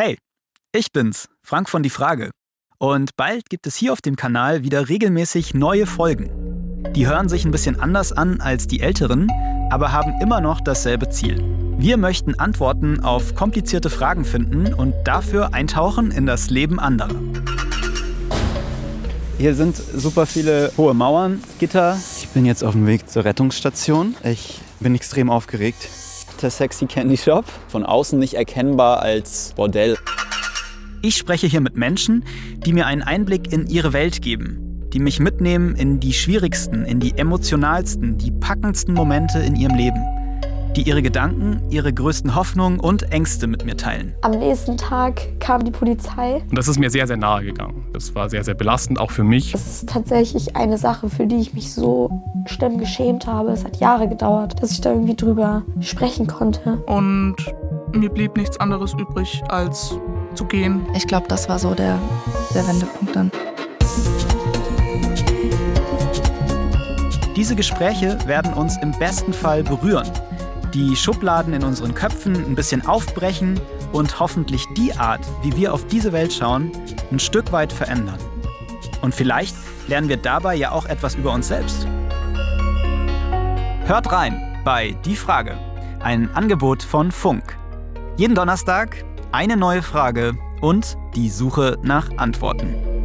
Hey, ich bin's, Frank von Die Frage. Und bald gibt es hier auf dem Kanal wieder regelmäßig neue Folgen. Die hören sich ein bisschen anders an als die älteren, aber haben immer noch dasselbe Ziel. Wir möchten Antworten auf komplizierte Fragen finden und dafür eintauchen in das Leben anderer. Hier sind super viele hohe Mauern, Gitter. Ich bin jetzt auf dem Weg zur Rettungsstation. Ich bin extrem aufgeregt. Der Sexy Candy Shop, von außen nicht erkennbar als Bordell. Ich spreche hier mit Menschen, die mir einen Einblick in ihre Welt geben, die mich mitnehmen in die schwierigsten, in die emotionalsten, die packendsten Momente in ihrem Leben die ihre Gedanken, ihre größten Hoffnungen und Ängste mit mir teilen. Am nächsten Tag kam die Polizei. Und das ist mir sehr, sehr nahe gegangen. Das war sehr, sehr belastend, auch für mich. Das ist tatsächlich eine Sache, für die ich mich so schlimm geschämt habe. Es hat Jahre gedauert, dass ich da irgendwie drüber sprechen konnte. Und mir blieb nichts anderes übrig, als zu gehen. Ich glaube, das war so der, der Wendepunkt dann. Diese Gespräche werden uns im besten Fall berühren die Schubladen in unseren Köpfen ein bisschen aufbrechen und hoffentlich die Art, wie wir auf diese Welt schauen, ein Stück weit verändern. Und vielleicht lernen wir dabei ja auch etwas über uns selbst. Hört rein bei Die Frage, ein Angebot von Funk. Jeden Donnerstag eine neue Frage und die Suche nach Antworten.